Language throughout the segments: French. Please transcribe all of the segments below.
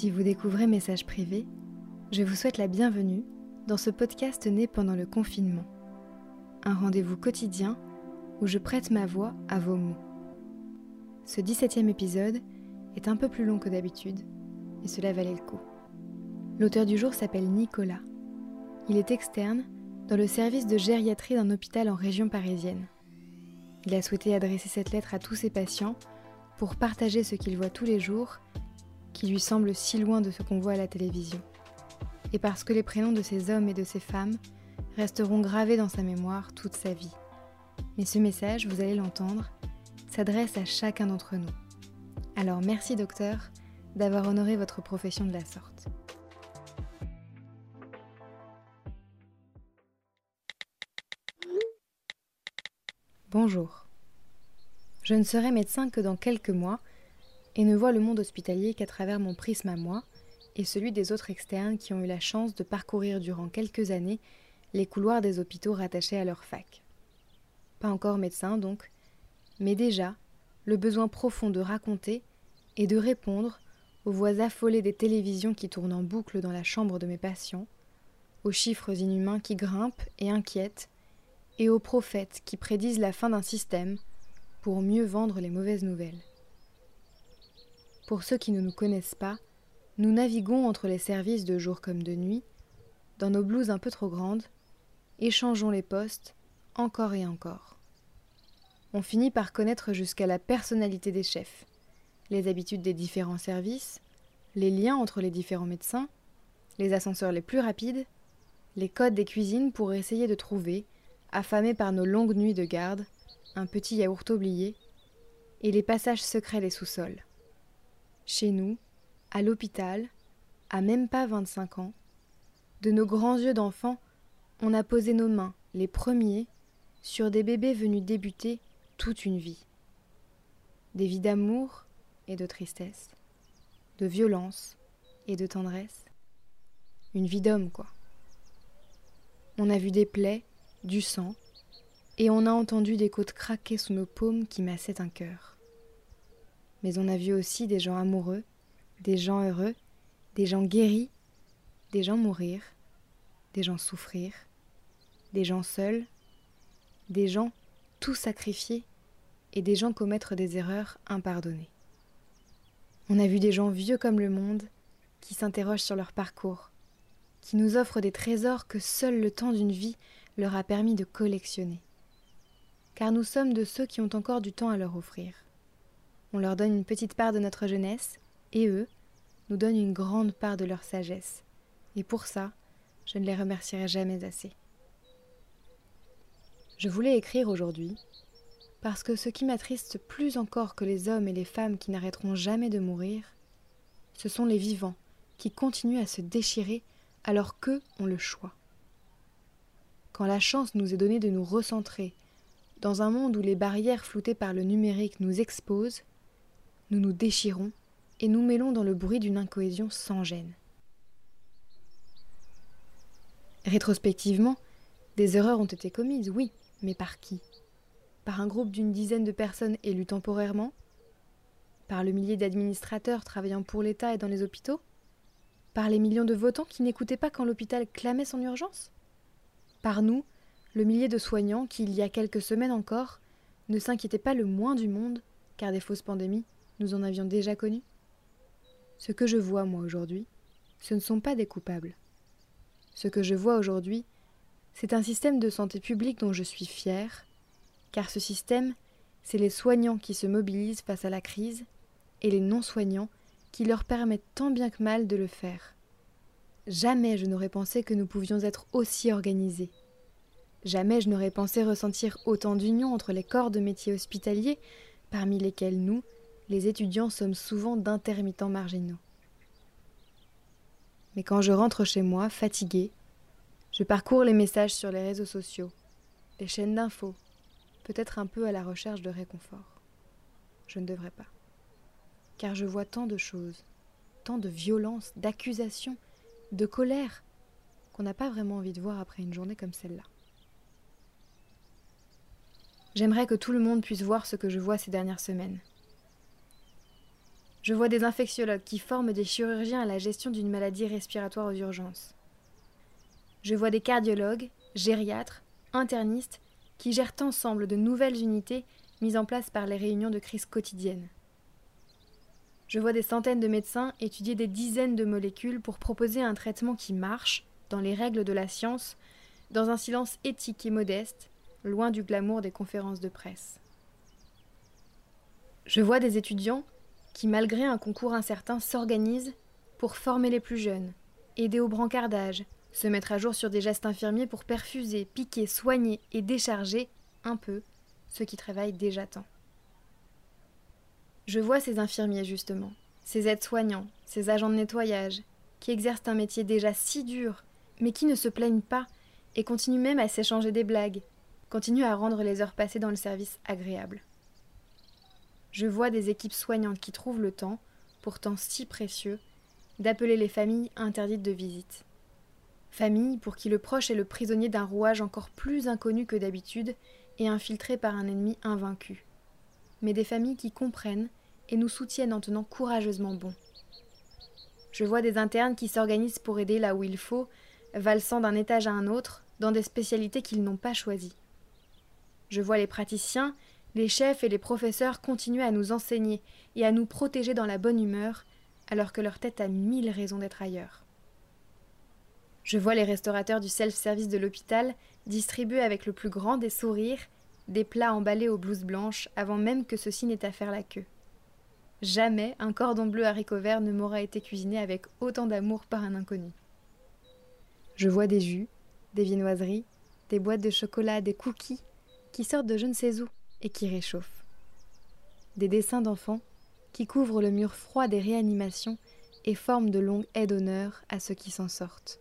Si vous découvrez Message Privé, je vous souhaite la bienvenue dans ce podcast né pendant le confinement. Un rendez-vous quotidien où je prête ma voix à vos mots. Ce 17e épisode est un peu plus long que d'habitude, et cela valait le coup. L'auteur du jour s'appelle Nicolas. Il est externe dans le service de gériatrie d'un hôpital en région parisienne. Il a souhaité adresser cette lettre à tous ses patients pour partager ce qu'il voit tous les jours qui lui semble si loin de ce qu'on voit à la télévision. Et parce que les prénoms de ces hommes et de ces femmes resteront gravés dans sa mémoire toute sa vie. Mais ce message, vous allez l'entendre, s'adresse à chacun d'entre nous. Alors merci docteur d'avoir honoré votre profession de la sorte. Bonjour. Je ne serai médecin que dans quelques mois et ne vois le monde hospitalier qu'à travers mon prisme à moi et celui des autres externes qui ont eu la chance de parcourir durant quelques années les couloirs des hôpitaux rattachés à leur fac. Pas encore médecin donc, mais déjà le besoin profond de raconter et de répondre aux voix affolées des télévisions qui tournent en boucle dans la chambre de mes patients, aux chiffres inhumains qui grimpent et inquiètent, et aux prophètes qui prédisent la fin d'un système pour mieux vendre les mauvaises nouvelles. Pour ceux qui ne nous connaissent pas, nous naviguons entre les services de jour comme de nuit, dans nos blouses un peu trop grandes, échangeons les postes encore et encore. On finit par connaître jusqu'à la personnalité des chefs, les habitudes des différents services, les liens entre les différents médecins, les ascenseurs les plus rapides, les codes des cuisines pour essayer de trouver, affamés par nos longues nuits de garde, un petit yaourt oublié, et les passages secrets des sous-sols. Chez nous, à l'hôpital, à même pas 25 ans, de nos grands yeux d'enfants, on a posé nos mains, les premiers, sur des bébés venus débuter toute une vie. Des vies d'amour et de tristesse, de violence et de tendresse. Une vie d'homme, quoi. On a vu des plaies, du sang, et on a entendu des côtes craquer sous nos paumes qui massaient un cœur mais on a vu aussi des gens amoureux, des gens heureux, des gens guéris, des gens mourir, des gens souffrir, des gens seuls, des gens tout sacrifiés et des gens commettre des erreurs impardonnées. On a vu des gens vieux comme le monde qui s'interrogent sur leur parcours, qui nous offrent des trésors que seul le temps d'une vie leur a permis de collectionner. Car nous sommes de ceux qui ont encore du temps à leur offrir. On leur donne une petite part de notre jeunesse, et eux nous donnent une grande part de leur sagesse. Et pour ça, je ne les remercierai jamais assez. Je voulais écrire aujourd'hui, parce que ce qui m'attriste plus encore que les hommes et les femmes qui n'arrêteront jamais de mourir, ce sont les vivants qui continuent à se déchirer alors qu'eux ont le choix. Quand la chance nous est donnée de nous recentrer dans un monde où les barrières floutées par le numérique nous exposent, nous nous déchirons et nous mêlons dans le bruit d'une incohésion sans gêne. Rétrospectivement, des erreurs ont été commises, oui, mais par qui? Par un groupe d'une dizaine de personnes élues temporairement? Par le millier d'administrateurs travaillant pour l'État et dans les hôpitaux? Par les millions de votants qui n'écoutaient pas quand l'hôpital clamait son urgence? Par nous, le millier de soignants qui, il y a quelques semaines encore, ne s'inquiétaient pas le moins du monde, car des fausses pandémies, nous en avions déjà connu Ce que je vois, moi, aujourd'hui, ce ne sont pas des coupables. Ce que je vois aujourd'hui, c'est un système de santé publique dont je suis fière, car ce système, c'est les soignants qui se mobilisent face à la crise et les non-soignants qui leur permettent tant bien que mal de le faire. Jamais je n'aurais pensé que nous pouvions être aussi organisés. Jamais je n'aurais pensé ressentir autant d'union entre les corps de métiers hospitaliers, parmi lesquels nous, les étudiants sommes souvent d'intermittents marginaux. Mais quand je rentre chez moi, fatiguée, je parcours les messages sur les réseaux sociaux, les chaînes d'infos, peut-être un peu à la recherche de réconfort. Je ne devrais pas. Car je vois tant de choses, tant de violence, d'accusations, de colère, qu'on n'a pas vraiment envie de voir après une journée comme celle-là. J'aimerais que tout le monde puisse voir ce que je vois ces dernières semaines. Je vois des infectiologues qui forment des chirurgiens à la gestion d'une maladie respiratoire aux urgences. Je vois des cardiologues, gériatres, internistes qui gèrent ensemble de nouvelles unités mises en place par les réunions de crise quotidiennes. Je vois des centaines de médecins étudier des dizaines de molécules pour proposer un traitement qui marche, dans les règles de la science, dans un silence éthique et modeste, loin du glamour des conférences de presse. Je vois des étudiants qui, malgré un concours incertain, s'organisent pour former les plus jeunes, aider au brancardage, se mettre à jour sur des gestes infirmiers pour perfuser, piquer, soigner et décharger un peu ceux qui travaillent déjà tant. Je vois ces infirmiers justement, ces aides-soignants, ces agents de nettoyage, qui exercent un métier déjà si dur, mais qui ne se plaignent pas et continuent même à s'échanger des blagues, continuent à rendre les heures passées dans le service agréables. Je vois des équipes soignantes qui trouvent le temps, pourtant si précieux, d'appeler les familles interdites de visite. Familles pour qui le proche est le prisonnier d'un rouage encore plus inconnu que d'habitude et infiltré par un ennemi invaincu. Mais des familles qui comprennent et nous soutiennent en tenant courageusement bon. Je vois des internes qui s'organisent pour aider là où il faut, valsant d'un étage à un autre, dans des spécialités qu'ils n'ont pas choisies. Je vois les praticiens, les chefs et les professeurs continuer à nous enseigner et à nous protéger dans la bonne humeur, alors que leur tête a mille raisons d'être ailleurs. Je vois les restaurateurs du self-service de l'hôpital distribuer avec le plus grand des sourires des plats emballés aux blouses blanches avant même que ceux-ci n'aient à faire la queue. Jamais un cordon bleu haricot vert ne m'aura été cuisiné avec autant d'amour par un inconnu. Je vois des jus, des viennoiseries, des boîtes de chocolat, des cookies qui sortent de je ne sais où et qui réchauffent. Des dessins d'enfants qui couvrent le mur froid des réanimations et forment de longues haies d'honneur à ceux qui s'en sortent.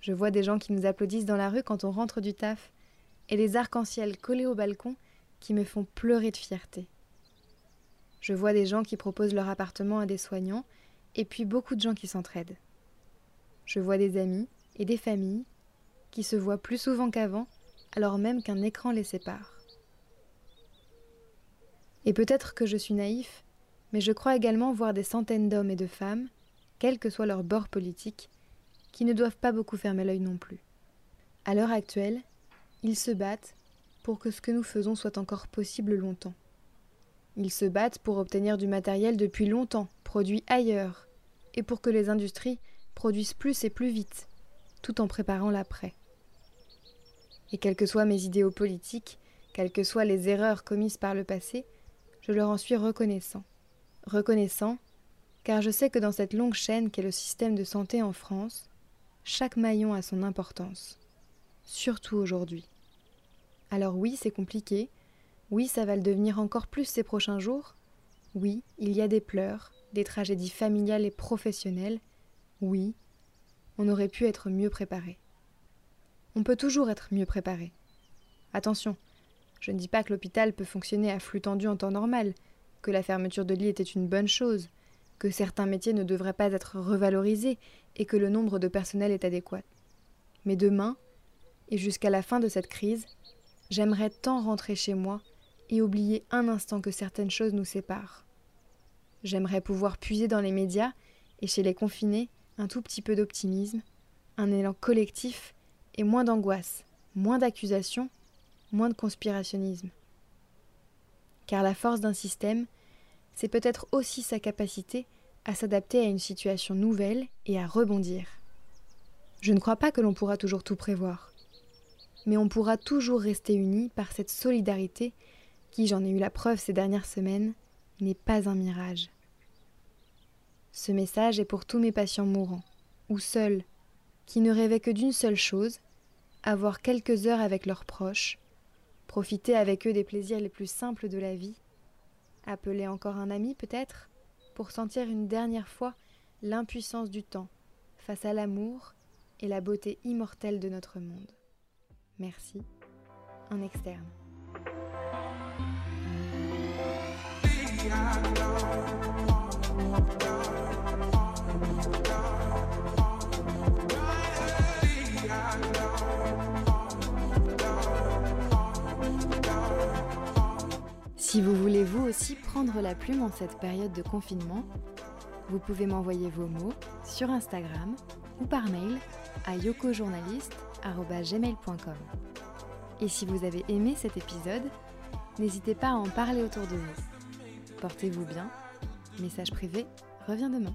Je vois des gens qui nous applaudissent dans la rue quand on rentre du taf et des arcs-en-ciel collés au balcon qui me font pleurer de fierté. Je vois des gens qui proposent leur appartement à des soignants, et puis beaucoup de gens qui s'entraident. Je vois des amis et des familles qui se voient plus souvent qu'avant, alors même qu'un écran les sépare. Et peut-être que je suis naïf, mais je crois également voir des centaines d'hommes et de femmes, quel que soit leur bord politique, qui ne doivent pas beaucoup fermer l'œil non plus. À l'heure actuelle, ils se battent pour que ce que nous faisons soit encore possible longtemps. Ils se battent pour obtenir du matériel depuis longtemps, produit ailleurs, et pour que les industries produisent plus et plus vite, tout en préparant l'après. Et quelles que soient mes idéaux politiques, quelles que soient les erreurs commises par le passé, je leur en suis reconnaissant. Reconnaissant, car je sais que dans cette longue chaîne qu'est le système de santé en France, chaque maillon a son importance, surtout aujourd'hui. Alors oui, c'est compliqué, oui, ça va le devenir encore plus ces prochains jours. Oui, il y a des pleurs, des tragédies familiales et professionnelles. Oui, on aurait pu être mieux préparé. On peut toujours être mieux préparé. Attention, je ne dis pas que l'hôpital peut fonctionner à flux tendu en temps normal, que la fermeture de lits était une bonne chose, que certains métiers ne devraient pas être revalorisés et que le nombre de personnel est adéquat. Mais demain, et jusqu'à la fin de cette crise, j'aimerais tant rentrer chez moi et oublier un instant que certaines choses nous séparent. J'aimerais pouvoir puiser dans les médias et chez les confinés un tout petit peu d'optimisme, un élan collectif et moins d'angoisse, moins d'accusations, moins de conspirationnisme. Car la force d'un système, c'est peut-être aussi sa capacité à s'adapter à une situation nouvelle et à rebondir. Je ne crois pas que l'on pourra toujours tout prévoir, mais on pourra toujours rester unis par cette solidarité qui, j'en ai eu la preuve ces dernières semaines, n'est pas un mirage. Ce message est pour tous mes patients mourants, ou seuls, qui ne rêvaient que d'une seule chose, avoir quelques heures avec leurs proches, profiter avec eux des plaisirs les plus simples de la vie, appeler encore un ami peut-être, pour sentir une dernière fois l'impuissance du temps face à l'amour et la beauté immortelle de notre monde. Merci, un externe. Si vous voulez vous aussi prendre la plume en cette période de confinement, vous pouvez m'envoyer vos mots sur Instagram ou par mail à yokojournaliste.gmail.com. Et si vous avez aimé cet épisode, n'hésitez pas à en parler autour de vous. Portez-vous bien. Message privé revient demain.